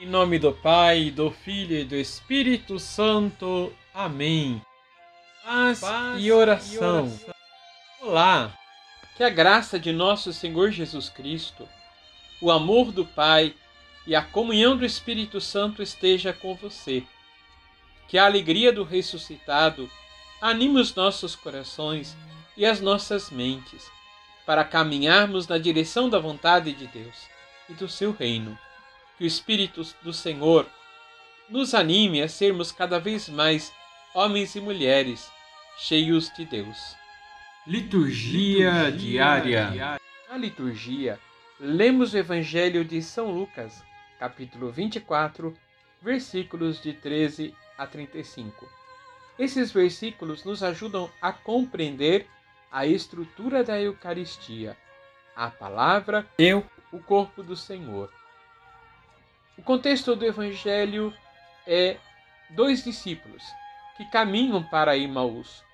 Em nome do Pai, do Filho e do Espírito Santo. Amém. Paz, Paz e, oração. e oração. Olá. Que a graça de nosso Senhor Jesus Cristo, o amor do Pai e a comunhão do Espírito Santo esteja com você. Que a alegria do ressuscitado anime os nossos corações e as nossas mentes para caminharmos na direção da vontade de Deus e do seu reino que o Espírito do Senhor nos anime a sermos cada vez mais homens e mulheres cheios de Deus. Liturgia, liturgia diária. Na liturgia, lemos o Evangelho de São Lucas, capítulo 24, versículos de 13 a 35. Esses versículos nos ajudam a compreender a estrutura da Eucaristia, a palavra e o corpo do Senhor. O contexto do evangelho é dois discípulos que caminham para Imaús.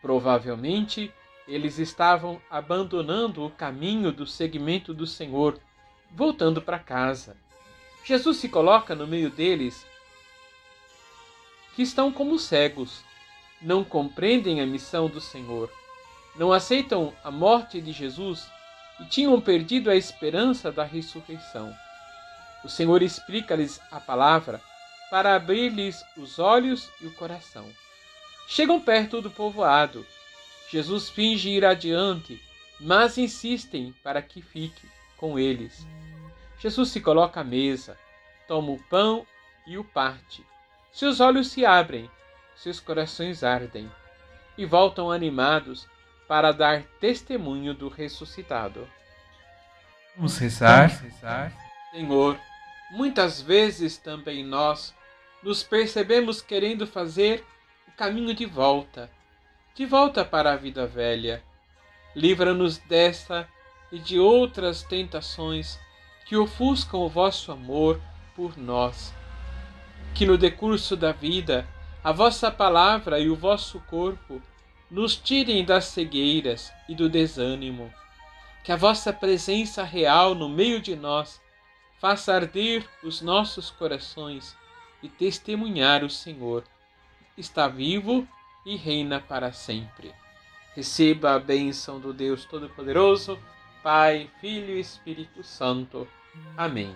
Provavelmente eles estavam abandonando o caminho do seguimento do Senhor, voltando para casa. Jesus se coloca no meio deles, que estão como cegos, não compreendem a missão do Senhor, não aceitam a morte de Jesus e tinham perdido a esperança da ressurreição. O Senhor explica-lhes a palavra para abrir-lhes os olhos e o coração. Chegam perto do povoado. Jesus finge ir adiante, mas insistem para que fique com eles. Jesus se coloca à mesa, toma o pão e o parte. Seus olhos se abrem, seus corações ardem e voltam animados para dar testemunho do ressuscitado. Vamos rezar. Vamos rezar. Senhor, Muitas vezes também nós nos percebemos querendo fazer o caminho de volta, de volta para a vida velha. Livra-nos desta e de outras tentações que ofuscam o vosso amor por nós. Que no decurso da vida a vossa palavra e o vosso corpo nos tirem das cegueiras e do desânimo. Que a vossa presença real no meio de nós faça arder os nossos corações e testemunhar o Senhor. Está vivo e reina para sempre. Receba a bênção do Deus Todo-Poderoso, Pai, Filho e Espírito Santo. Amém.